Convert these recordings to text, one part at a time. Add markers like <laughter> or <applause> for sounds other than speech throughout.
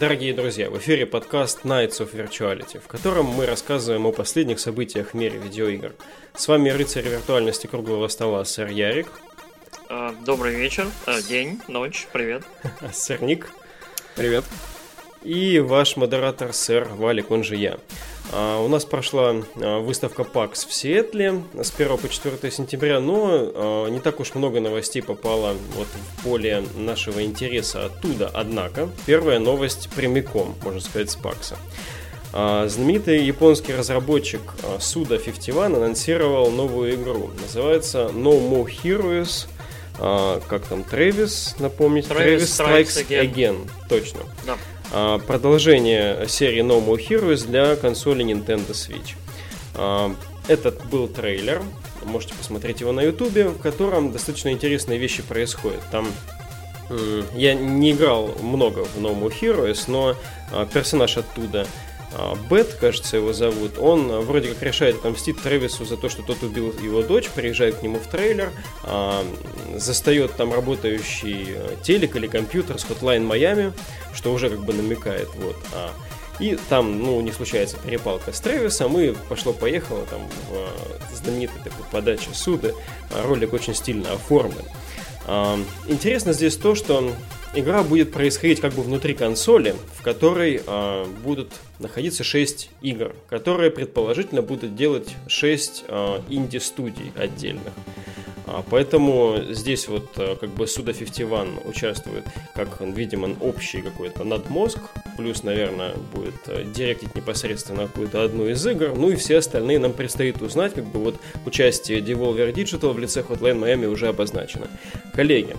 Дорогие друзья, в эфире подкаст Nights of Virtuality, в котором мы рассказываем о последних событиях в мире видеоигр. С вами рыцарь виртуальности круглого стола, сэр Ярик. А, добрый вечер, а, день, ночь, привет. <laughs> Сэр Ник. Привет. И ваш модератор, сэр Валик, он же я. А, у нас прошла а, выставка PAX в Сиэтле с 1 по 4 сентября, но а, не так уж много новостей попало вот в поле нашего интереса оттуда. Однако, первая новость прямиком, можно сказать, с PAX. Знаменитый японский разработчик Suda 51 анонсировал новую игру. Называется No More Heroes. Как там, Трэвис, напомнить? Трэвис Strikes, Strikes Again. Again. Точно. Да. А, продолжение серии No More Heroes для консоли Nintendo Switch. А, этот был трейлер, можете посмотреть его на ютубе, в котором достаточно интересные вещи происходят. Там я не играл много в No More Heroes, но а, персонаж оттуда Бет, кажется, его зовут, он а, вроде как решает отомстить Трэвису за то, что тот убил его дочь, приезжает к нему в трейлер, а, застает там работающий телек или компьютер с Hotline Miami, что уже как бы намекает, вот. И там, ну, не случается перепалка с Трэвисом, и пошло-поехало там в знаменитой такой подаче суда. Ролик очень стильно оформлен. Интересно здесь то, что игра будет происходить как бы внутри консоли, в которой э, будут находиться 6 игр, которые предположительно будут делать 6 э, инди-студий отдельных. А, поэтому здесь вот как бы Суда 51 участвует как, видимо, общий какой-то надмозг, плюс, наверное, будет директить непосредственно какую-то одну из игр, ну и все остальные нам предстоит узнать, как бы вот участие Devolver Digital в лице Hotline Miami уже обозначено. Коллеги,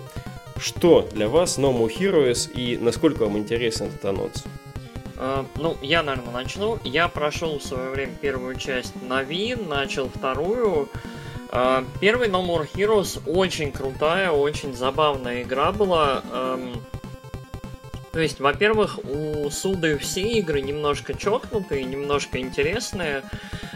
что для вас No More Heroes и насколько вам интересен этот анонс? Uh, ну, я, наверное, начну. Я прошел в свое время первую часть на Wii, начал вторую. Uh, первый No More Heroes очень крутая, очень забавная игра была. Um, то есть, во-первых, у Суды все игры немножко чокнутые, немножко интересные.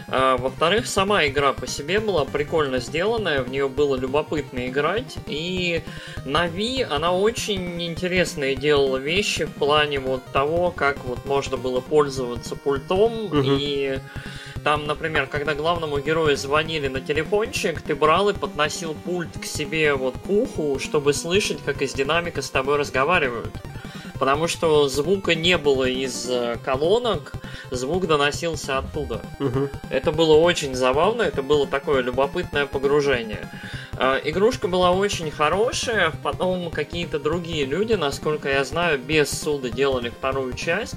А, во-вторых, сама игра по себе была прикольно сделанная, в нее было любопытно играть. И на Wii она очень интересные делала вещи в плане вот того, как вот можно было пользоваться пультом угу. и там, например, когда главному герою звонили на телефончик, ты брал и подносил пульт к себе вот к уху, чтобы слышать, как из динамика с тобой разговаривают потому что звука не было из э, колонок, звук доносился оттуда. Угу. Это было очень забавно, это было такое любопытное погружение. Э, игрушка была очень хорошая, потом какие-то другие люди, насколько я знаю, без суда делали вторую часть.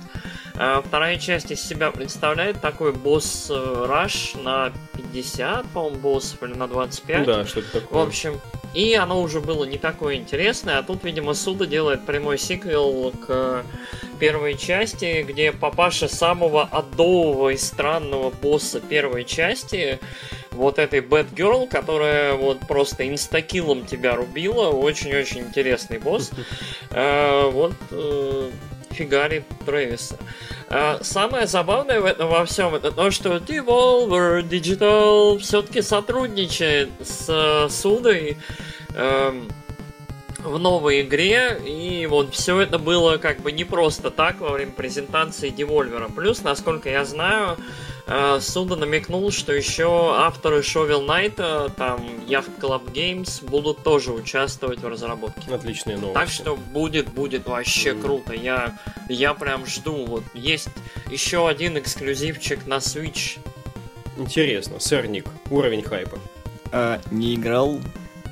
Э, вторая часть из себя представляет такой босс-раш на 50, по-моему, боссов или на 25. Да, что-то такое. В общем, и оно уже было не такое интересное, а тут, видимо, Суда делает прямой сиквел к первой части, где папаша самого адового и странного босса первой части, вот этой Bad Girl, которая вот просто инстакилом тебя рубила, очень-очень интересный босс, <laughs> э, вот э, фигарит Трэвиса. Самое забавное в этом во всем это то, что Devolver Digital все-таки сотрудничает с Судой эм, в новой игре, и вот все это было как бы не просто так во время презентации Devolver. Плюс, насколько я знаю, Суда намекнул, что еще авторы Shovel Knight, там Yacht Club Games, будут тоже участвовать в разработке. Отличные новости. Так что будет, будет вообще mm. круто. Я, я прям жду. Вот есть еще один эксклюзивчик на Switch. Интересно, сэрник, уровень хайпа. А, не играл,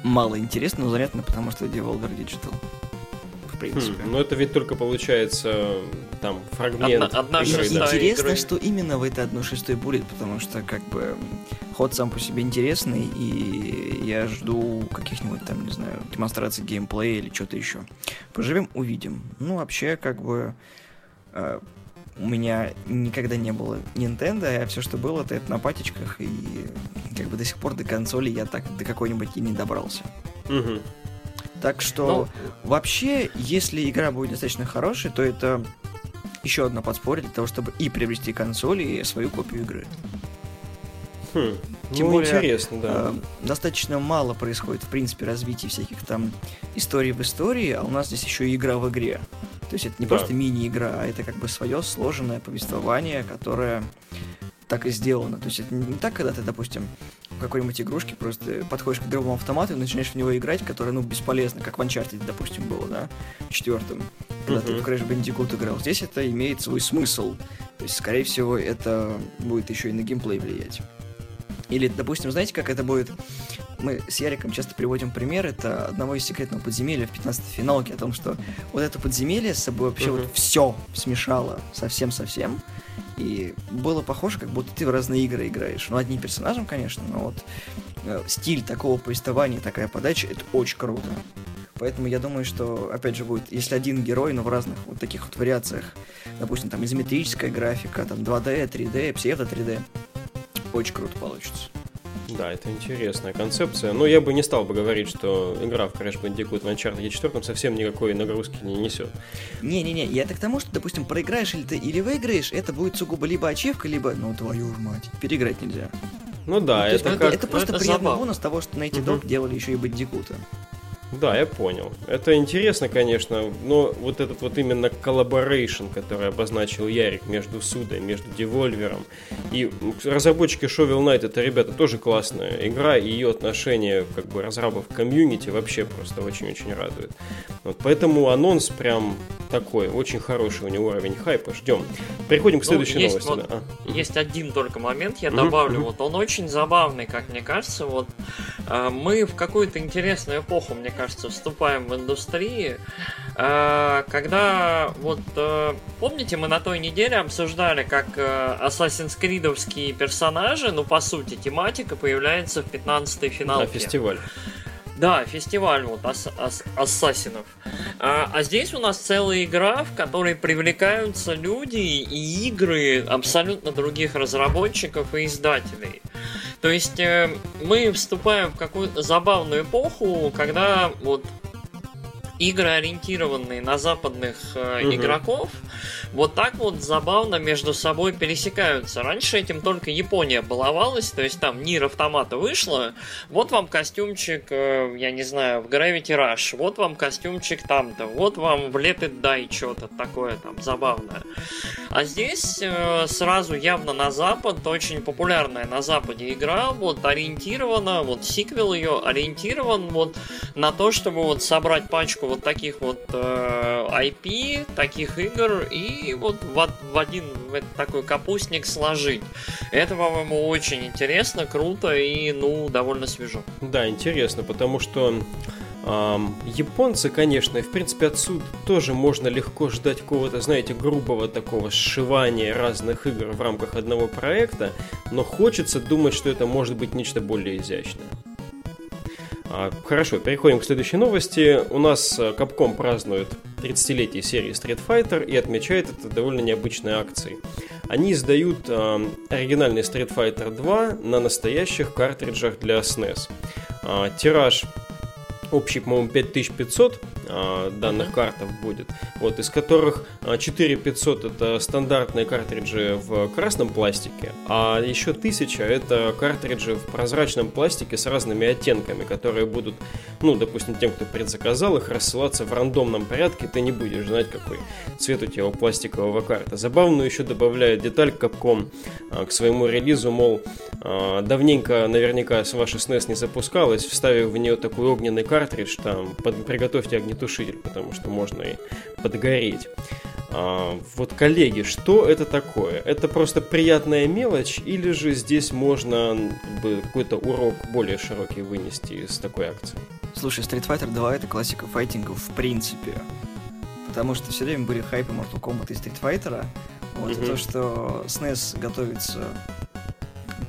мало интересно, но занятно, потому что Devolver Digital принципе. Хм, но это ведь только получается там фрагмент. Одна, одна игры, Интересно, игры. что именно в этой одной шестой будет, потому что как бы ход сам по себе интересный, и я жду каких-нибудь там, не знаю, демонстраций геймплея или что-то еще. Поживем, увидим. Ну, вообще, как бы э, у меня никогда не было Nintendo, а все, что было, это, это на патечках, и как бы до сих пор до консоли я так до какой-нибудь и не добрался. Угу. Так что Но... Ну, вообще, если игра будет достаточно хорошей, то это еще одно подспорье для того, чтобы и приобрести консоль, и свою копию игры. Хм, Тем ну, более, интересно, да. Э, достаточно мало происходит, в принципе, развития всяких там историй в истории, а у нас здесь еще и игра в игре. То есть это не да. просто мини-игра, а это как бы свое сложенное повествование, которое так и сделано. То есть это не так, когда ты, допустим, в какой-нибудь игрушке просто подходишь к игровому автомату и начинаешь в него играть, которое, ну, бесполезно, как в Uncharted, допустим, было, да, четвертым, когда uh-huh. ты в Crash Bandicoot играл. Здесь это имеет свой смысл. То есть, скорее всего, это будет еще и на геймплей влиять. Или, допустим, знаете, как это будет? Мы с Яриком часто приводим пример, это одного из секретного подземелья в 15-й финалке, о том, что вот это подземелье с собой вообще uh-huh. вот все смешало совсем-совсем, и было похоже, как будто ты в разные игры играешь. Ну, одним персонажем, конечно, но вот э, стиль такого повествования, такая подача, это очень круто. Поэтому я думаю, что, опять же, будет, если один герой, но в разных вот таких вот вариациях, допустим, там изометрическая графика, там 2D, 3D, псевдо 3D, очень круто получится. Да, это интересная концепция. Но я бы не стал бы говорить, что игра в Crash Bandicoot в Uncharted 4 совсем никакой нагрузки не несет. Не-не-не, я так к тому, что, допустим, проиграешь или ты или выиграешь, это будет сугубо либо ачивка, либо, ну твою ж мать, переиграть нельзя. Ну да, ну, это, это, как... это просто это приятный забав. бонус того, что на эти угу. делали еще и Бандикута. Да, я понял. Это интересно, конечно, но вот этот вот именно collaboration, который обозначил Ярик между Судой, между Devolver ом и разработчики Shovel Knight, это, ребята, тоже классная игра, и ее отношение как бы разрабов комьюнити вообще просто очень-очень радует. Вот, поэтому анонс прям такой, очень хороший у него уровень хайпа, ждем. Переходим к ну, следующей ну, есть новости. Вот, да. Есть один только момент, я добавлю, вот он очень забавный, как мне кажется, вот э, мы в какую-то интересную эпоху, мне кажется, вступаем в индустрии, э, когда вот э, помните, мы на той неделе обсуждали, как э, Assassin's Creed'овские персонажи, ну по сути тематика появляется в 15-й финалке. Да, фестиваль. Да, фестиваль вот ас ас ассасинов. А, а здесь у нас целая игра, в которой привлекаются люди и игры абсолютно других разработчиков и издателей. То есть э, мы вступаем в какую-то забавную эпоху, когда вот игры, ориентированные на западных э, угу. игроков, вот так вот забавно между собой пересекаются. Раньше этим только Япония баловалась, то есть там Нир автомата вышло, вот вам костюмчик, э, я не знаю, в Gravity Rush, вот вам костюмчик там-то, вот вам в Let It Die что-то такое там забавное. А здесь э, сразу явно на запад, очень популярная на западе игра, вот ориентирована, вот сиквел ее ориентирован вот на то, чтобы вот собрать пачку вот таких вот э, IP, таких игр и вот в, в один в такой капустник сложить. Это, по-моему, очень интересно, круто и, ну, довольно свежо. Да, интересно, потому что японцы, конечно, в принципе, отсюда тоже можно легко ждать какого-то, знаете, грубого такого сшивания разных игр в рамках одного проекта, но хочется думать, что это может быть нечто более изящное. А, хорошо, переходим к следующей новости. У нас э, Capcom празднует 30-летие серии Street Fighter и отмечает это довольно необычной акцией. Они издают э, оригинальный Street Fighter 2 на настоящих картриджах для SNES. Э, тираж общий, по-моему, 5500 а, данных картов будет, вот, из которых 4500 а, это стандартные картриджи в красном пластике, а еще 1000 это картриджи в прозрачном пластике с разными оттенками, которые будут, ну, допустим, тем, кто предзаказал их, рассылаться в рандомном порядке, ты не будешь знать, какой цвет у тебя у пластикового карта. Забавную еще добавляет деталь Capcom а, к своему релизу, мол, давненько наверняка с вашей SNES не запускалась, вставив в нее такой огненный картридж, там, под, приготовьте огнетушитель огнетушитель, потому что можно и подгореть. А, вот, коллеги, что это такое? Это просто приятная мелочь, или же здесь можно как бы, какой-то урок более широкий вынести из такой акции? Слушай, Street Fighter 2 это классика файтингов в принципе. Потому что все время были хайпы Mortal Kombat и Street Fighter. Вот, mm-hmm. то, что SNES готовится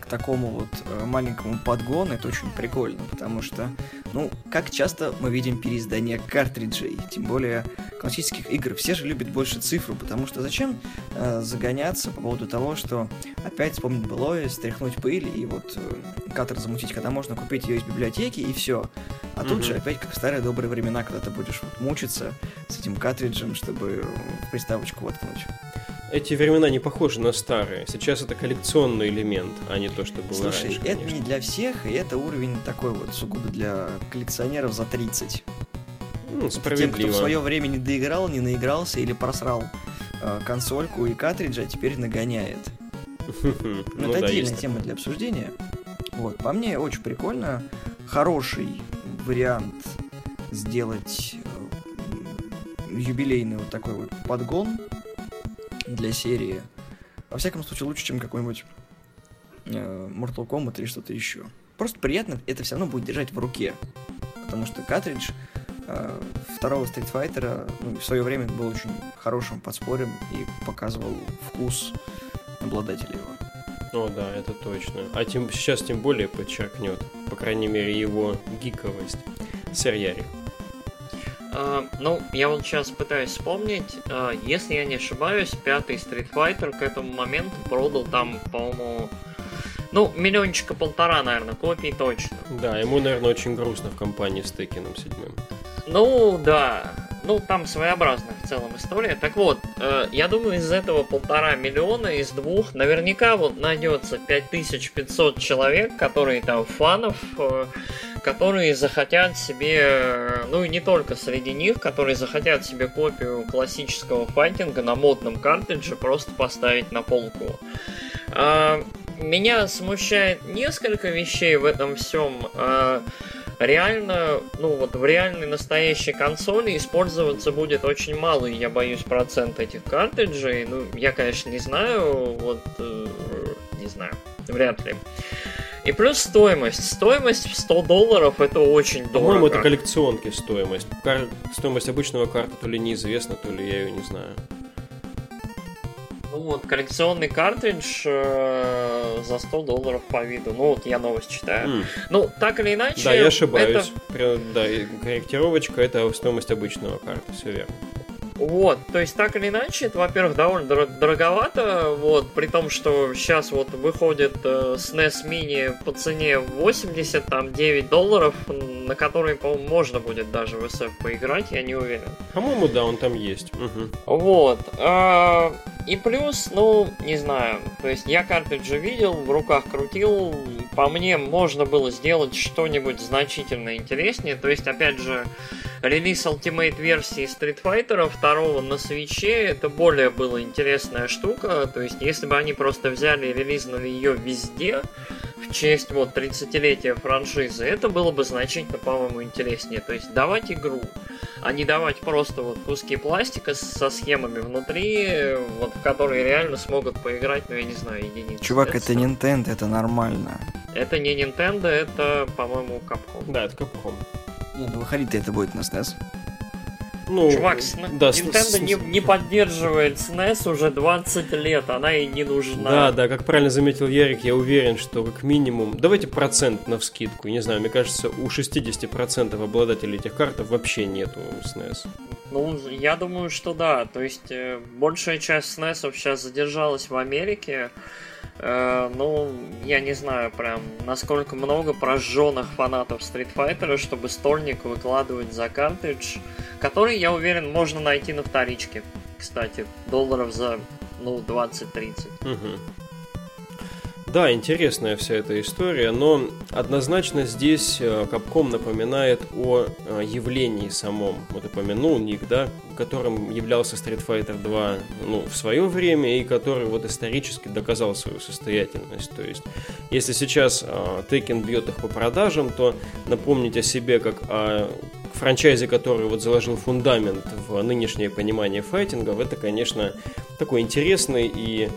такому вот э, маленькому подгону, это очень прикольно, потому что, ну, как часто мы видим переиздание картриджей, тем более классических игр. Все же любят больше цифру, потому что зачем э, загоняться по поводу того, что опять вспомнить былое, стряхнуть пыль и вот э, катер замутить, когда можно купить ее из библиотеки и все. А mm-hmm. тут же опять как в старые добрые времена, когда ты будешь вот, мучиться с этим картриджем, чтобы приставочку воткнуть эти времена не похожи на старые. Сейчас это коллекционный элемент, а не то, что было Слушай, раньше. это не для всех, и это уровень такой вот сугубо для коллекционеров за 30. Ну, Тем, кто в свое время не доиграл, не наигрался или просрал э, консольку и картриджа, а теперь нагоняет. <laughs> Ну, Ну это отдельная тема для обсуждения. Вот, по мне очень прикольно. Хороший вариант сделать э, юбилейный вот такой вот подгон для серии. Во всяком случае, лучше, чем какой-нибудь э, Mortal Kombat или что-то еще. Просто приятно это все равно будет держать в руке. Потому что картридж э, второго Street Fighter ну, в свое время был очень хорошим подспорьем и показывал вкус обладателя его. О, да, это точно. А тем, сейчас тем более подчеркнет, по крайней мере, его гиковость. Сэр Ярик. А, ну, я вот сейчас пытаюсь вспомнить, а, если я не ошибаюсь, пятый Street Fighter к этому моменту продал там, по-моему, ну, миллиончика полтора, наверное, копий точно. Да, ему, наверное, очень грустно в компании с Текином седьмым. Ну, да. Ну, там своеобразная в целом история. Так вот, э, я думаю, из этого полтора миллиона, из двух, наверняка вот найдется 5500 человек, которые там фанов, э, которые захотят себе, ну и не только среди них, которые захотят себе копию классического файтинга на модном картридже просто поставить на полку. А, меня смущает несколько вещей в этом всем. А, реально, ну вот в реальной настоящей консоли использоваться будет очень малый, я боюсь, процент этих картриджей. Ну, я, конечно, не знаю, вот, э, не знаю, вряд ли. И плюс стоимость. Стоимость в 100 долларов это очень дорого. По-моему, это коллекционки стоимость. Кар... Стоимость обычного карты то ли неизвестна, то ли я ее не знаю. Ну вот, коллекционный картридж э, за 100 долларов по виду. Ну вот я новость читаю. М, Ну, так или иначе... Да, я ошибаюсь. это- Да, корректировочка это стоимость обычного карты, все верно. Вот, то есть так или иначе, это, во-первых, довольно дор- дороговато, вот, при том, что сейчас вот выходит э, SNES Mini по цене 80, там, 9 долларов, на которые, по-моему, можно будет даже в SF поиграть, я не уверен. По-моему, да, он там есть. Мгм. Вот. а, И плюс, ну, не знаю, то есть я картриджи видел, в руках крутил, по мне можно было сделать что-нибудь значительно интереснее, то есть, опять же, релиз Ultimate версии Street Fighter 2 на свече, это более была интересная штука, то есть, если бы они просто взяли и релизнули ее везде, в честь вот 30-летия франшизы, это было бы значительно, по-моему, интереснее. То есть давать игру, а не давать просто вот куски пластика со схемами внутри, вот в которые реально смогут поиграть, ну я не знаю, единицы. Чувак, это не... Nintendo, это нормально. Это не Nintendo, это, по-моему, Capcom. Да, это Capcom. Не, ну выходить это будет на SNES. Ну, Чувак, сн- да, с- Nintendo с- не, не поддерживает SNES уже 20 лет, она и не нужна. Да, да, как правильно заметил Ярик, я уверен, что как минимум... Давайте процент на вскидку. Не знаю, мне кажется, у 60% обладателей этих картов вообще нету SNES. Ну, я думаю, что да. То есть э, большая часть SNES сейчас задержалась в Америке. Э, ну, я не знаю прям, насколько много прожженных фанатов Street Fighter, чтобы стольник выкладывать за картридж, который, я уверен, можно найти на вторичке. Кстати, долларов за, ну, 20-30. Мгм. Да, интересная вся эта история, но однозначно здесь э, Capcom напоминает о э, явлении самом. Вот упомянул Ник, да, которым являлся Street Fighter 2 ну, в свое время и который вот исторически доказал свою состоятельность. То есть, если сейчас э, Tekken бьет их по продажам, то напомнить о себе как о франчайзе, который вот заложил фундамент в нынешнее понимание файтингов, это, конечно, такой интересный и,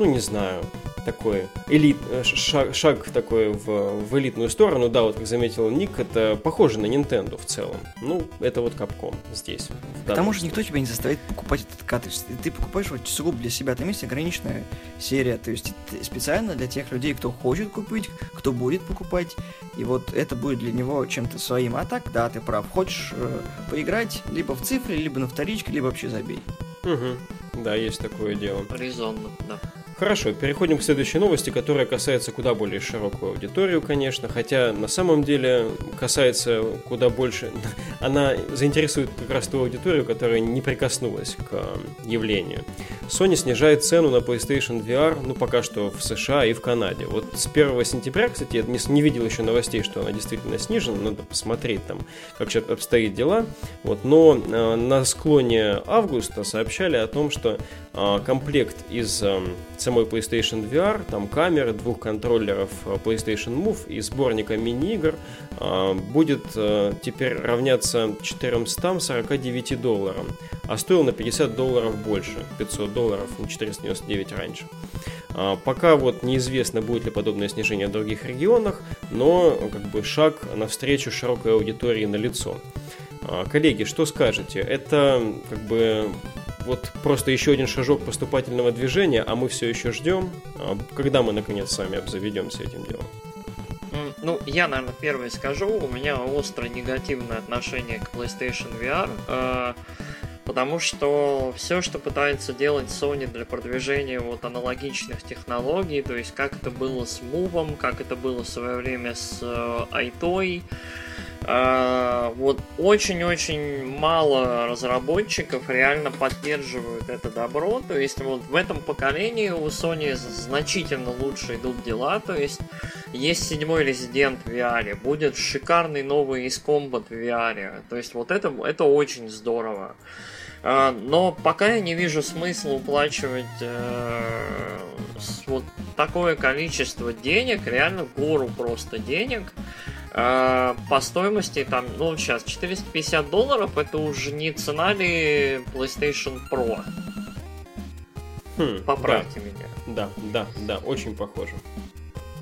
ну, не знаю, такой элит, э, шаг, шаг такой в, в элитную сторону. Да, вот как заметил Ник, это похоже на Nintendo в целом. Ну, это вот Capcom здесь. К тому же никто тебя не заставит покупать этот картридж. Ты покупаешь вот сугубо для себя. Там есть ограниченная серия. То есть это специально для тех людей, кто хочет купить, кто будет покупать. И вот это будет для него чем-то своим. А так, да, ты прав. Хочешь э, поиграть либо в цифре, либо на вторичке, либо вообще забей. Мгм. Да, есть такое дело. Резонно, да. Хорошо, переходим к следующей новости, которая касается куда более широкую аудиторию, конечно, хотя на самом деле касается куда больше... <laughs> Она заинтересует как раз ту аудиторию, которая не прикоснулась к явлению. Sony снижает цену на PlayStation VR, ну, пока что в США и в Канаде. Вот с 1 сентября, кстати, я не, не видел еще новостей, что она действительно снижена, надо посмотреть там, как сейчас обстоит дела. Вот, но э, на склоне августа сообщали о том, что э, комплект из э, самой PlayStation VR, там камеры, двух контроллеров э, PlayStation Move и сборника мини-игр э, будет э, теперь равняться 449 долларам, а стоил на 50 долларов больше, 500 долларов, на 499 раньше. Пока вот неизвестно, будет ли подобное снижение в других регионах, но как бы шаг навстречу широкой аудитории на лицо. Коллеги, что скажете? Это как бы вот просто еще один шажок поступательного движения, а мы все еще ждем. А когда мы наконец с вами обзаведемся этим делом? Ну, я, наверное, первый скажу. У меня остро негативное отношение к PlayStation VR. Э, потому что все, что пытается делать Sony для продвижения вот аналогичных технологий, то есть как это было с Move, как это было в свое время с э, iToy, а, вот очень-очень мало разработчиков реально поддерживают это добро. То есть вот в этом поколении у Sony значительно лучше идут дела. То есть есть седьмой резидент в VR, будет шикарный новый из Combat в VR. То есть вот это, это очень здорово. Но пока я не вижу смысла уплачивать э, вот такое количество денег, реально гору просто денег, а, по стоимости там, ну сейчас 450 долларов это уже не цена ли PlayStation Pro. Хм, Поправьте да. меня. Да, да, да, очень похоже.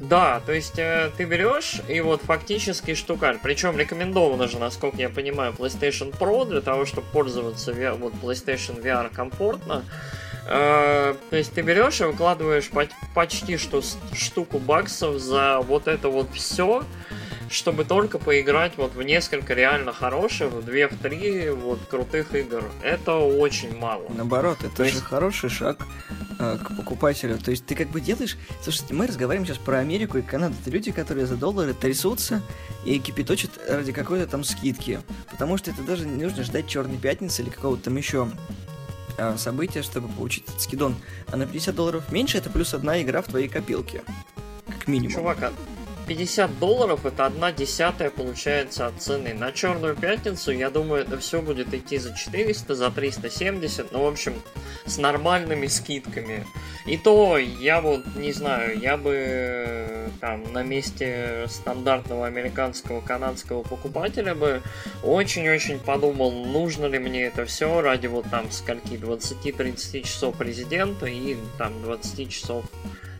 Да, то есть э, ты берешь и вот фактически штукарь. Причем рекомендовано же, насколько я понимаю, PlayStation Pro для того, чтобы пользоваться VR, вот PlayStation VR комфортно. Э, то есть ты берешь и выкладываешь почти что штуку баксов за вот это вот все чтобы только поиграть вот в несколько реально хороших, в 2-3 вот крутых игр. Это очень мало. Наоборот, это То же есть... хороший шаг э, к покупателю. То есть ты как бы делаешь... Слушайте, мы разговариваем сейчас про Америку и Канаду. Это люди, которые за доллары трясутся и кипяточат ради какой-то там скидки. Потому что это даже не нужно ждать Черной пятницы или какого-то там еще э, события, чтобы получить этот скидон. А на 50 долларов меньше это плюс одна игра в твоей копилке. Как минимум. Чувак, 50 долларов это одна десятая получается от цены. На Черную Пятницу, я думаю, это все будет идти за 400, за 370, ну, в общем, с нормальными скидками. И то, я вот, не знаю, я бы там на месте стандартного американского, канадского покупателя бы очень-очень подумал, нужно ли мне это все ради вот там скольки, 20-30 часов президента и там 20 часов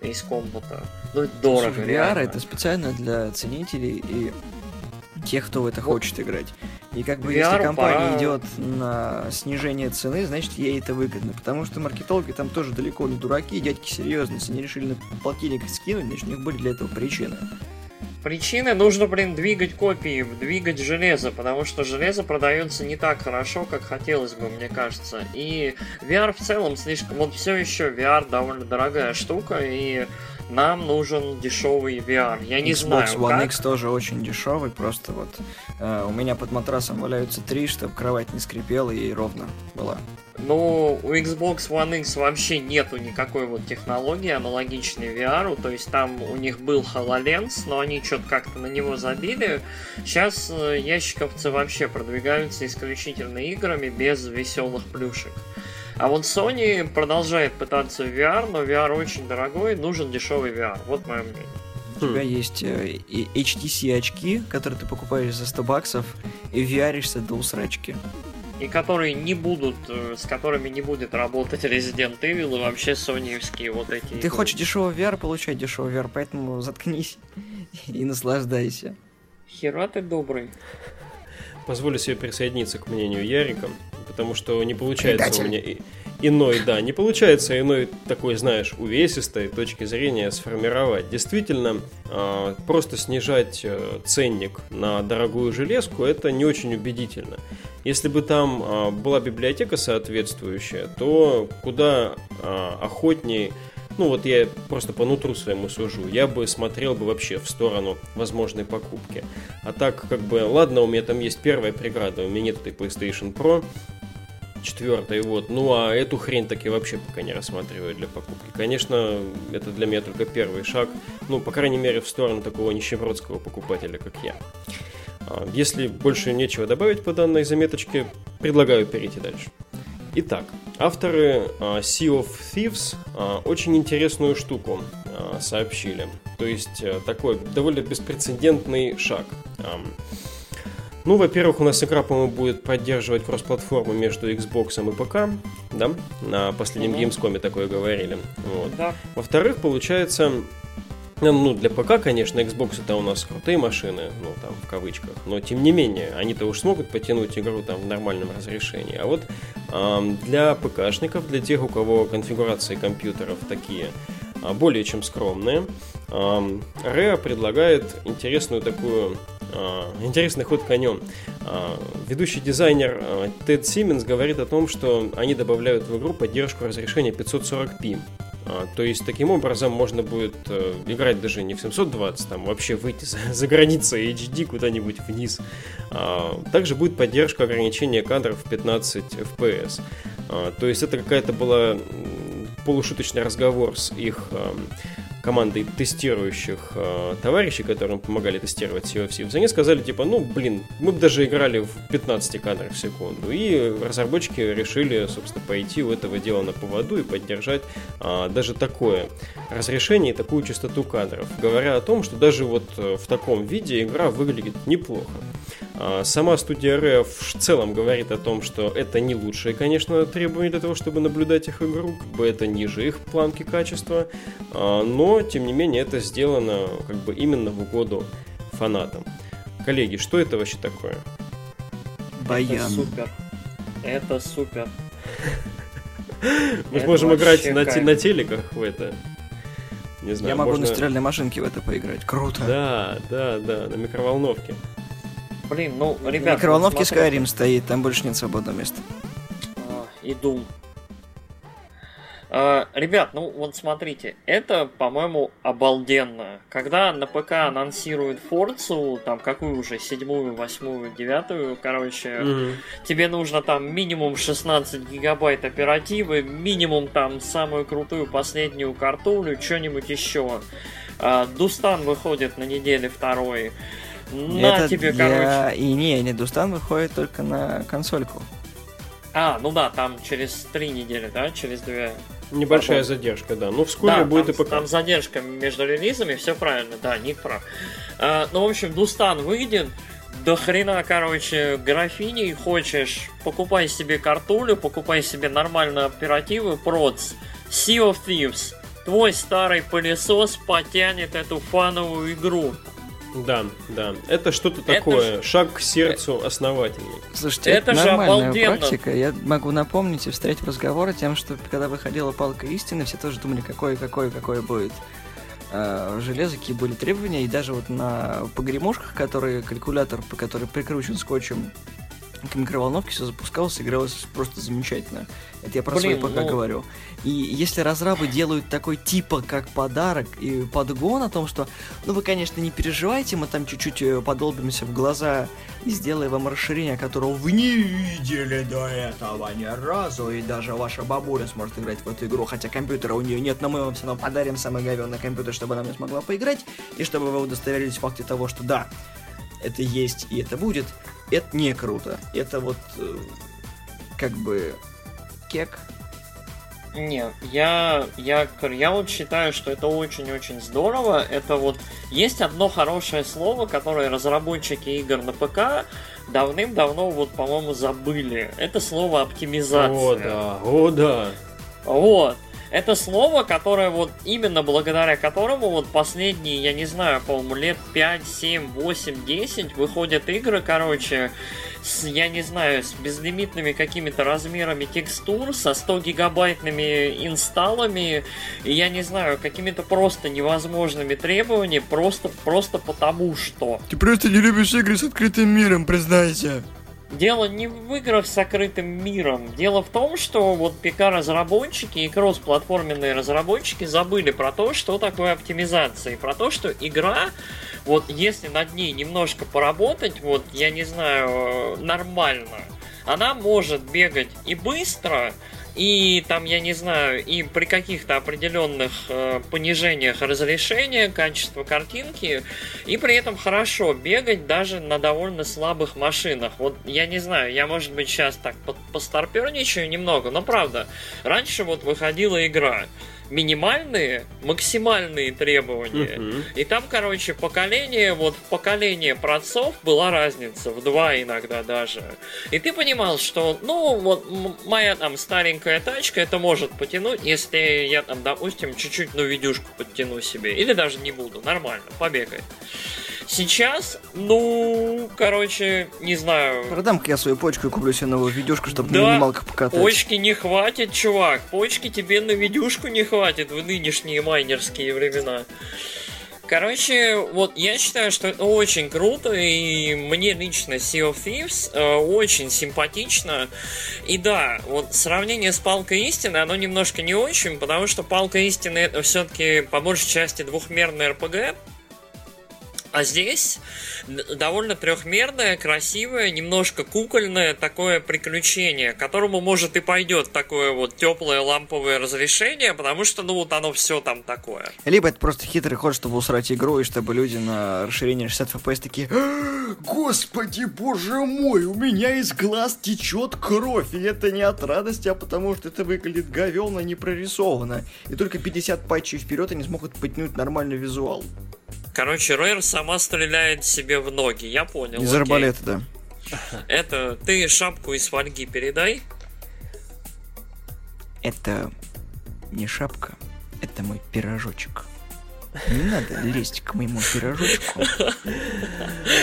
из комбата. Ну, дорого, Слушай, VR реально. это специально для ценителей и тех, кто в это вот. хочет играть. И как бы VR если компания пора... идет на снижение цены, значит ей это выгодно. Потому что маркетологи там тоже далеко не дураки, дядьки серьезные. Если они решили на полтинник скинуть, значит у них были для этого причины. Причины нужно, блин, двигать копии, двигать железо, потому что железо продается не так хорошо, как хотелось бы, мне кажется. И VR в целом слишком, вот все еще VR довольно дорогая штука, и нам нужен дешевый VR. Я не Xbox знаю, One как. X тоже очень дешевый, просто вот э, у меня под матрасом валяются три, чтобы кровать не скрипела и ровно была. Ну, у Xbox One X вообще нету никакой вот технологии аналогичной VR, то есть там у них был HoloLens, но они что-то как-то на него забили. Сейчас э, ящиковцы вообще продвигаются исключительно играми без веселых плюшек. А вот Sony продолжает пытаться в VR, но VR очень дорогой, нужен дешевый VR. Вот мое мнение. У тебя есть э, HTC очки, которые ты покупаешь за 100 баксов, и VR-ишься до усрачки и которые не будут, э, с которыми не будет работать Resident Evil и вообще соневские вот эти. Ты игры. хочешь дешевый VR получать дешевый VR, поэтому заткнись <laughs> и наслаждайся. Хера ты добрый. Позволю себе присоединиться к мнению Ярика, потому что не получается Предатель. у меня иной, да, не получается иной такой, знаешь, увесистой точки зрения сформировать. Действительно, а, просто снижать э, ценник на дорогую железку, это не очень убедительно. Если бы там а, была библиотека соответствующая, то куда а, охотнее ну вот я просто по нутру своему сужу, я бы смотрел бы вообще в сторону возможной покупки. А так, как бы, ладно, у меня там есть первая преграда, у меня нет этой PlayStation Pro, четвертой, вот. Ну, а эту хрень таки вообще пока не рассматриваю для покупки. Конечно, это для меня только первый шаг, ну, по крайней мере, в сторону такого нищебродского покупателя, как я. А, если больше нечего добавить по данной заметочке, предлагаю перейти дальше. Итак, авторы uh, Sea of Thieves uh, очень интересную штуку uh, сообщили. То есть uh, такой довольно беспрецедентный шаг. Ну, во-первых, у нас игра, по-моему, будет поддерживать кросс-платформу между Xbox и ПК, да? На последнем mm-hmm. Gamescom такое говорили. Вот. Да. Во-вторых, получается, ну, для ПК, конечно, Xbox это у нас крутые машины, ну, там, в кавычках, но тем не менее, они-то уж смогут потянуть игру там в нормальном разрешении. А вот эм, для ПКшников, для тех, у кого конфигурации компьютеров такие а, более чем скромные, эм, Rare предлагает интересную такую а, интересный ход конем. А, ведущий дизайнер Тед Сименс говорит о том, что они добавляют в игру поддержку разрешения 540p. То есть таким образом можно будет э, играть даже не в 720, там вообще выйти за, за границей HD куда-нибудь вниз. Также будет поддержка ограничения кадров в 15 FPS. То есть это какая-то была полушуточный разговор с их командой тестирующих э, товарищей, которым помогали тестировать Thieves, они сказали, типа, ну, блин, мы бы даже играли в 15 кадрах в секунду. И разработчики решили, собственно, пойти у этого дела на поводу и поддержать э, даже такое разрешение и такую частоту кадров, говоря о том, что даже вот э, в таком виде игра выглядит неплохо. А, сама студия Rare в целом говорит о том, что это не лучшие, конечно, требования для того, чтобы наблюдать их игру, как бы это ниже их планки качества, а, но, тем не менее, это сделано как бы именно в угоду фанатам. Коллеги, что это вообще такое? Баян. Это супер. Это супер. Мы можем играть на, на телеках в это. Не знаю, Я могу можно... на стиральной машинке в это поиграть. Круто. Да, да, да, на микроволновке. Блин, ну, ребят... В микроволновке ну, Skyrim стоит, там больше нет свободного места. А, и Doom. Uh, ребят, ну вот смотрите, это, по-моему, обалденно. Когда на ПК анонсируют Форцу, там какую уже, седьмую, восьмую, девятую, короче, mm-hmm. тебе нужно там минимум 16 гигабайт оперативы, минимум там самую крутую последнюю картулю, что-нибудь еще. Uh, Дустан выходит на неделе второй. На Это тебе, для... короче. И не, не, Дустан выходит только на консольку. А, ну да, там через три недели, да, через две. Небольшая Потом. задержка, да. Ну, вскоре да, будет там, и пока. Там задержка между релизами, все правильно, да, Ник прав. А, ну, в общем, Дустан выйдет, до хрена, короче, графиней хочешь, покупай себе картулю, покупай себе нормальную оперативу, проц, Sea of Thieves. Твой старый пылесос потянет эту фановую игру. Да, да. Это что-то такое. Ж... Шаг к сердцу основательный. Слушайте, это, это нормальная же практика. Я могу напомнить и встретить в разговор тем, что когда выходила палка истины, все тоже думали, какое, какое, какое будет э, железо, какие были требования. И даже вот на погремушках, которые калькулятор, по который прикручен скотчем микроволновке все запускалось, игралось просто замечательно. Это я про Блин, свой ПК ну... говорю. И если разрабы делают такой типа как подарок и подгон о том, что, ну вы, конечно, не переживайте, мы там чуть-чуть э, подолбимся в глаза и сделаем вам расширение, которого вы не видели до этого ни разу, и даже ваша бабуля сможет играть в эту игру, хотя компьютера у нее нет, но мы вам все равно подарим самый говенный компьютер, чтобы она не смогла поиграть, и чтобы вы удостоверились в факте того, что да, это есть и это будет, это не круто. Это вот э, как бы кек. Не, я, я, я вот считаю, что это очень-очень здорово. Это вот есть одно хорошее слово, которое разработчики игр на ПК давным-давно, вот, по-моему, забыли. Это слово оптимизация. О, да, о, да. Вот. Это слово, которое вот именно благодаря которому вот последние, я не знаю, по-моему, лет 5, 7, 8, 10 выходят игры, короче, с, я не знаю, с безлимитными какими-то размерами текстур, со 100 гигабайтными инсталлами, и я не знаю, какими-то просто невозможными требованиями, просто, просто потому что. Ты просто не любишь игры с открытым миром, признайся. Дело не в играх с закрытым миром. Дело в том, что вот ПК-разработчики и кросс-платформенные разработчики забыли про то, что такое оптимизация. И про то, что игра, вот если над ней немножко поработать, вот, я не знаю, нормально, она может бегать и быстро, и там, я не знаю, и при каких-то определенных э, понижениях разрешения, качества картинки, и при этом хорошо бегать даже на довольно слабых машинах. Вот я не знаю, я, может быть, сейчас так постарперничаю немного, но правда, раньше вот выходила игра, минимальные, максимальные требования. Uh-huh. И там, короче, поколение, вот поколение процов была разница, в два иногда даже. И ты понимал, что, ну, вот моя там старенькая тачка это может потянуть, если я там, допустим, чуть-чуть, ну, видюшку подтяну себе. Или даже не буду, нормально, побегает. Сейчас, ну, короче, не знаю. Продам-ка я свою почку и куплю себе новую видюшку, чтобы да, на минималках покатать. почки не хватит, чувак. Почки тебе на видюшку не хватит в нынешние майнерские времена. Короче, вот я считаю, что это очень круто, и мне лично Sea of Thieves э, очень симпатично. И да, вот сравнение с Палкой Истины, оно немножко не очень, потому что Палка Истины это все-таки по большей части двухмерный РПГ, а здесь довольно трехмерное, красивое, немножко кукольное такое приключение, которому может и пойдет такое вот теплое ламповое разрешение, потому что, ну, вот оно все там такое. Либо это просто хитрый ход, чтобы усрать игру, и чтобы люди на расширение 60 FPS такие «А, Господи, боже мой, у меня из глаз течет кровь, и это не от радости, а потому что это выглядит говенно не прорисовано. И только 50 патчей вперед они смогут подтянуть нормальный визуал. Короче, Рейр сама стреляет себе в ноги, я понял. Из окей. арбалета, да. <laughs> Это, ты шапку из фольги передай. Это не шапка, это мой пирожочек. Не надо лезть к моему пирожочку.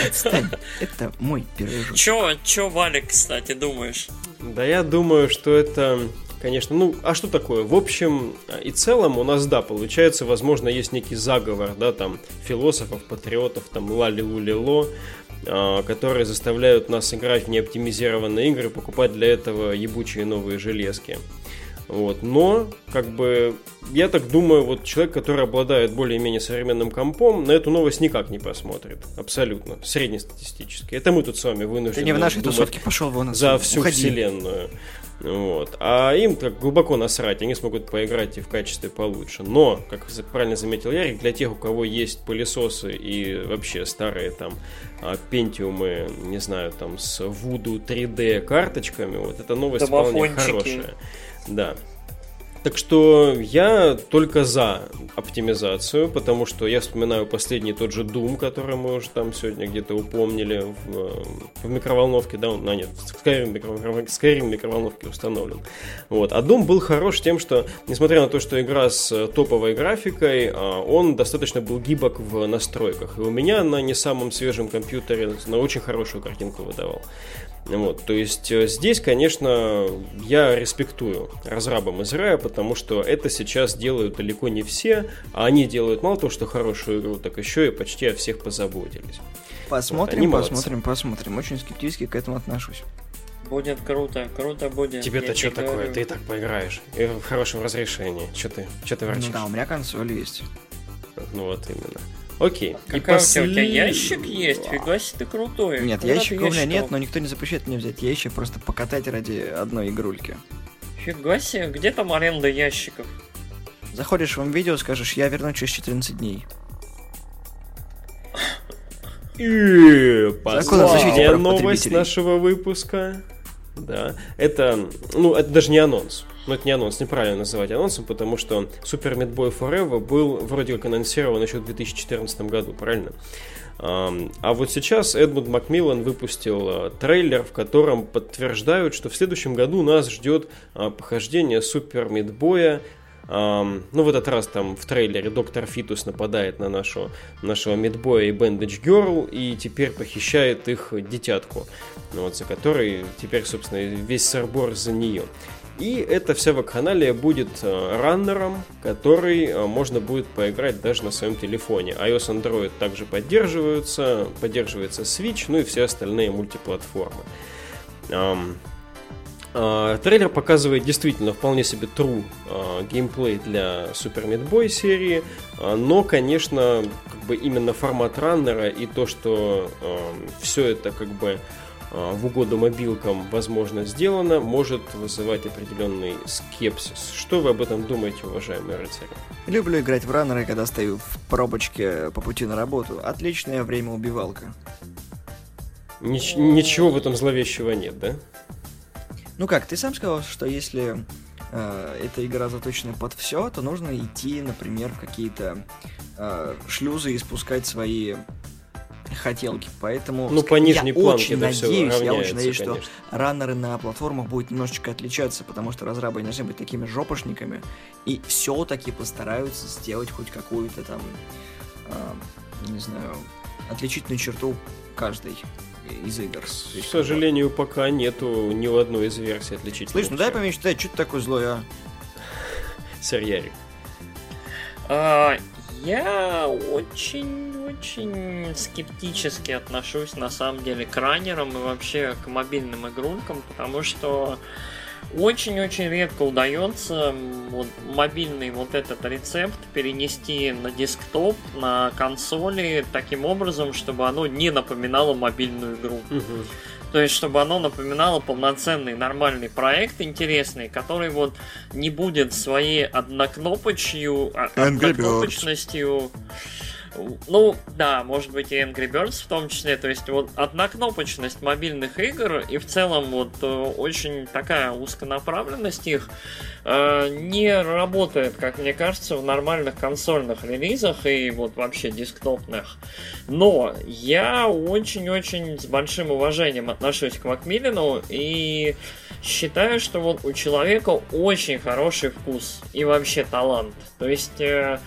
Отстань, это мой пирожочек. Чё, чё, Валик, кстати, думаешь? Да я думаю, что это конечно. Ну, а что такое? В общем и целом у нас, да, получается, возможно, есть некий заговор, да, там, философов, патриотов, там, лали-лу-лило, а, которые заставляют нас играть в неоптимизированные игры, покупать для этого ебучие новые железки. Вот. Но, как бы, я так думаю, вот человек, который обладает более-менее современным компом, на эту новость никак не посмотрит. Абсолютно. Среднестатистически. Это мы тут с вами вынуждены Ты не в нашей тусовке пошел вон За всю Уходи. вселенную. Вот. А им так глубоко насрать, они смогут поиграть и в качестве получше. Но, как правильно заметил Ярик, для тех, у кого есть пылесосы и вообще старые там а, пентиумы, не знаю, там с Voodoo 3D карточками, вот эта новость вполне хорошая. Да. Так что я только за оптимизацию, потому что я вспоминаю последний тот же Doom, который мы уже там сегодня где-то упомнили в, в микроволновке, да, он, а нет, Skyrim, микро, микроволновке установлен. Вот. А Doom был хорош тем, что, несмотря на то, что игра с топовой графикой, а, он достаточно был гибок в настройках. И у меня на не самом свежем компьютере на очень хорошую картинку выдавал. Вот, то есть э, здесь, конечно, я респектую разрабам из рая, потому что это сейчас делают далеко не все, а они делают мало того, что хорошую игру, так еще и почти о всех позаботились. Посмотрим, вот, посмотрим, посмотрим. Очень скептически к этому отношусь. Будет круто, круто будет. Тебе-то что такое? Говорю. Ты и так поиграешь. И в хорошем разрешении. Что ты, что ты ворчишь? Ну да, у меня консоль есть. Ну вот именно. Окей. Какая и у, тебя, у тебя ящик есть? Фига себе ты крутой. Нет, Куда ящика у меня нет, но никто не запрещает мне взять ящик просто покатать ради одной игрульки. Фига себе, где там аренда ящиков? Заходишь в видео, скажешь, я верну через 14 дней. И последняя новость нашего выпуска. Да, это, ну, это даже не анонс. Ну, это не анонс, неправильно называть анонсом, потому что Super Meat Boy Forever был вроде как анонсирован еще в 2014 году, правильно? А вот сейчас Эдмунд Макмиллан выпустил а, трейлер, в котором подтверждают, что в следующем году нас ждет а, похождение Супер Мидбоя ну, в этот раз там в трейлере доктор Фитус нападает на нашу, нашего Мидбоя и Бендедж Герл и теперь похищает их детятку, вот, за которой теперь, собственно, весь сорбор за нее. И эта вся вакханалия будет э, раннером, который э, можно будет поиграть даже на своем телефоне. iOS Android также поддерживаются, поддерживается Switch, ну и все остальные мультиплатформы. Uh, трейлер показывает действительно вполне себе true uh, геймплей для Super Meat Boy серии, uh, но, конечно, как бы именно формат раннера и то, что все это как бы в угоду мобилкам, возможно, сделано, может вызывать определенный скепсис. Что вы об этом думаете, уважаемые рыцари? Люблю играть в раннеры, когда стою в пробочке по пути на работу. Отличное время убивалка. Нич- ничего в этом зловещего нет, да? Ну как, ты сам сказал, что если э, эта игра заточена под все, то нужно идти, например, в какие-то э, шлюзы и спускать свои хотелки. Поэтому ну, по нижней я планке очень надеюсь, я очень надеюсь, конечно. что раннеры на платформах будут немножечко отличаться, потому что разрабы не должны быть такими жопошниками и все-таки постараются сделать хоть какую-то там, э, не знаю, отличительную черту каждой из игр. К сожалению, пока нету ни у одной из версий отличительной. Слышь, ну дай помечтать, что ты такой злой, а? Сэр А, я очень-очень скептически отношусь, на самом деле, к раннерам и вообще к мобильным игрулькам, потому что очень-очень редко удается вот, мобильный вот этот рецепт перенести на десктоп, на консоли таким образом, чтобы оно не напоминало мобильную игру. Угу. То есть, чтобы оно напоминало полноценный нормальный проект интересный, который вот не будет своей однокнопочью, а, однокнопочностью ну, да, может быть и Angry Birds в том числе. То есть вот однокнопочность мобильных игр и в целом вот э, очень такая узконаправленность их э, не работает, как мне кажется, в нормальных консольных релизах и вот вообще десктопных. Но я очень-очень с большим уважением отношусь к Макмиллину и считаю, что вот у человека очень хороший вкус и вообще талант. То есть... Э,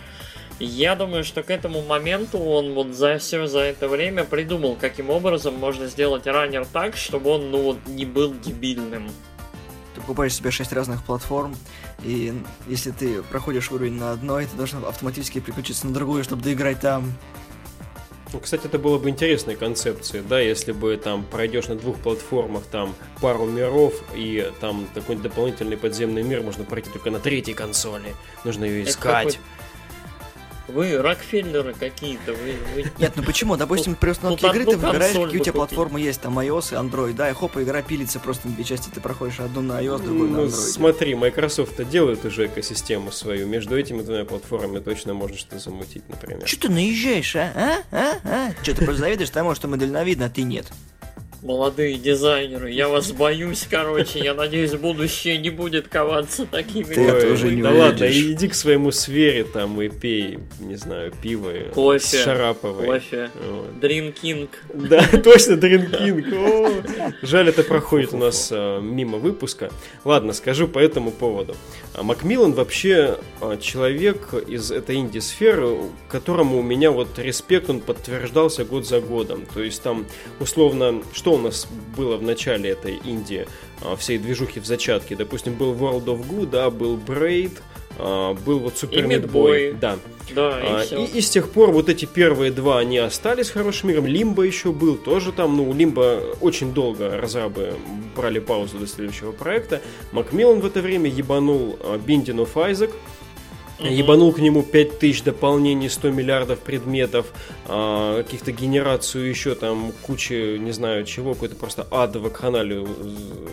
я думаю, что к этому моменту он вот за все за это время придумал, каким образом можно сделать раннер так, чтобы он, ну вот, не был дебильным. Ты покупаешь себе 6 разных платформ, и если ты проходишь уровень на одной, ты должен автоматически переключиться на другую, чтобы доиграть там. Ну, кстати, это было бы интересной концепцией, да, если бы там пройдешь на двух платформах там пару миров, и там такой дополнительный подземный мир можно пройти только на третьей консоли. Нужно ее искать. Вы Рокфеллеры какие-то, вы, вы... <laughs> Нет, ну почему? Допустим, при установке игры ты выбираешь, какие у тебя платформы есть, там iOS и Android, да, и хопа, игра пилится просто на две части, ты проходишь одну на iOS, другую ну, на Android. Смотри, Microsoft-то делает уже экосистему свою, между этими двумя платформами точно можно что-то замутить, например. Что ты наезжаешь, а? А? А? а? Что, ты просто завидуешь тому, что мы дальновидны, а ты нет? Молодые дизайнеры. Я вас боюсь, короче. Я надеюсь, будущее не будет коваться такими. Ты это уже не Да ладно, иди к своему сфере там и пей, не знаю, пиво. Кофе. Шараповой. Кофе. Вот. Дринкинг. Да, <laughs> точно, Дринкинг. Жаль, это проходит у нас а, мимо выпуска. Ладно, скажу по этому поводу. А Макмиллан вообще а, человек из этой инди-сферы, которому у меня вот респект, он подтверждался год за годом. То есть там, условно, что у нас было в начале этой инди, а, всей движухи в зачатке. Допустим, был World of Goo, да, был Braid, а, был вот Super Meat Boy. Да. Да, и, а, и, и с тех пор вот эти первые два, они остались хорошим миром. Лимба еще был, тоже там, ну, Лимба очень долго разрабы брали паузу до следующего проекта. Макмиллан в это время ебанул Binding of Isaac. Ебанул к нему 5000 дополнений, 100 миллиардов предметов, а, каких-то генерацию еще там кучи, не знаю чего, какой-то просто ад в канале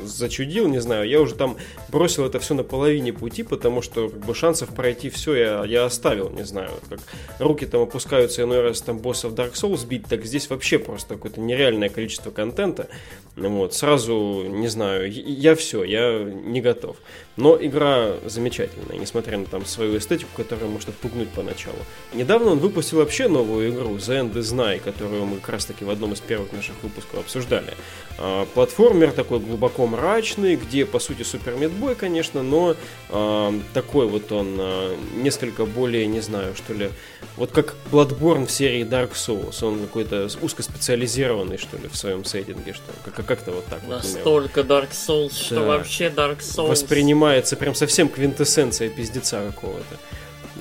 зачудил, не знаю. Я уже там бросил это все на половине пути, потому что как бы, шансов пройти все я, я оставил, не знаю. Как руки там опускаются иной раз там боссов Dark Souls бить, так здесь вообще просто какое-то нереальное количество контента. Вот, сразу, не знаю, я все, я не готов. Но игра замечательная, несмотря на там свою эстетику, которая может отпугнуть поначалу. Недавно он выпустил вообще новую игру, The End is Night, которую мы как раз таки в одном из первых наших выпусков обсуждали. А, платформер такой глубоко мрачный, где по сути Супер Медбой, конечно, но а, такой вот он а, несколько более, не знаю, что ли, вот как Bloodborne в серии Dark Souls, он какой-то узкоспециализированный, что ли, в своем сеттинге, что как- как-то вот так Настолько вот. Настолько Dark Souls, что да. вообще Dark Souls... Воспринимается прям совсем квинтэссенция пиздеца какого-то.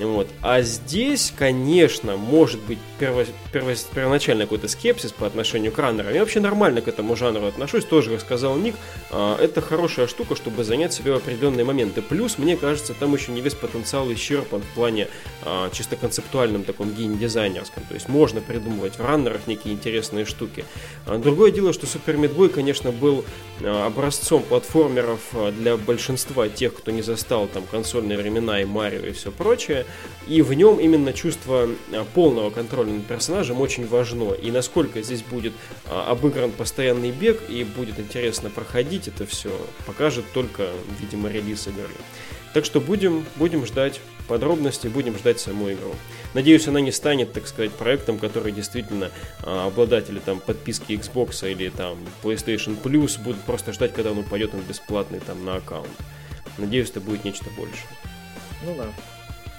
Вот. А здесь, конечно, может быть перво, перво, первоначально какой-то скепсис по отношению к раннерам. Я вообще нормально к этому жанру отношусь, тоже рассказал Ник. А, это хорошая штука, чтобы занять себя в определенные моменты. Плюс, мне кажется, там еще не весь потенциал исчерпан в плане а, чисто концептуальном таком гейм-дизайнерском. То есть можно придумывать в раннерах некие интересные штуки. А, другое дело, что Meat Boy, конечно, был образцом платформеров для большинства тех, кто не застал там консольные времена и Марио и все прочее. И в нем именно чувство полного контроля над персонажем очень важно. И насколько здесь будет а, обыгран постоянный бег и будет интересно проходить это все, покажет только, видимо, релиз игры. Так что будем, будем ждать подробностей, будем ждать саму игру. Надеюсь, она не станет, так сказать, проектом, который действительно а, обладатели там подписки Xbox или там PlayStation Plus будут просто ждать, когда он упадет им бесплатный там на аккаунт. Надеюсь, это будет нечто большее. Ну да.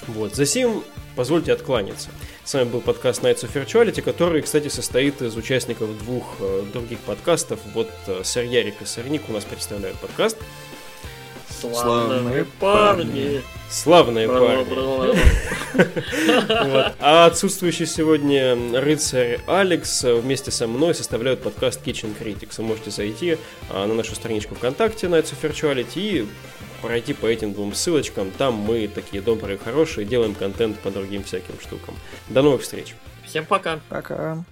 Вот, за сим позвольте откланяться. С вами был подкаст Nights of Virtuality, который, кстати, состоит из участников двух э, других подкастов. Вот э, Сэр Ярик и Сэр Ник у нас представляют подкаст. Славные парни. Славные парни. вот. А отсутствующий сегодня рыцарь Алекс вместе со мной составляют подкаст Kitchen Critics. Вы можете зайти а, на нашу страничку ВКонтакте Nights of Virtuality и пройти по этим двум ссылочкам. Там мы такие добрые, хорошие, делаем контент по другим всяким штукам. До новых встреч. Всем пока. Пока.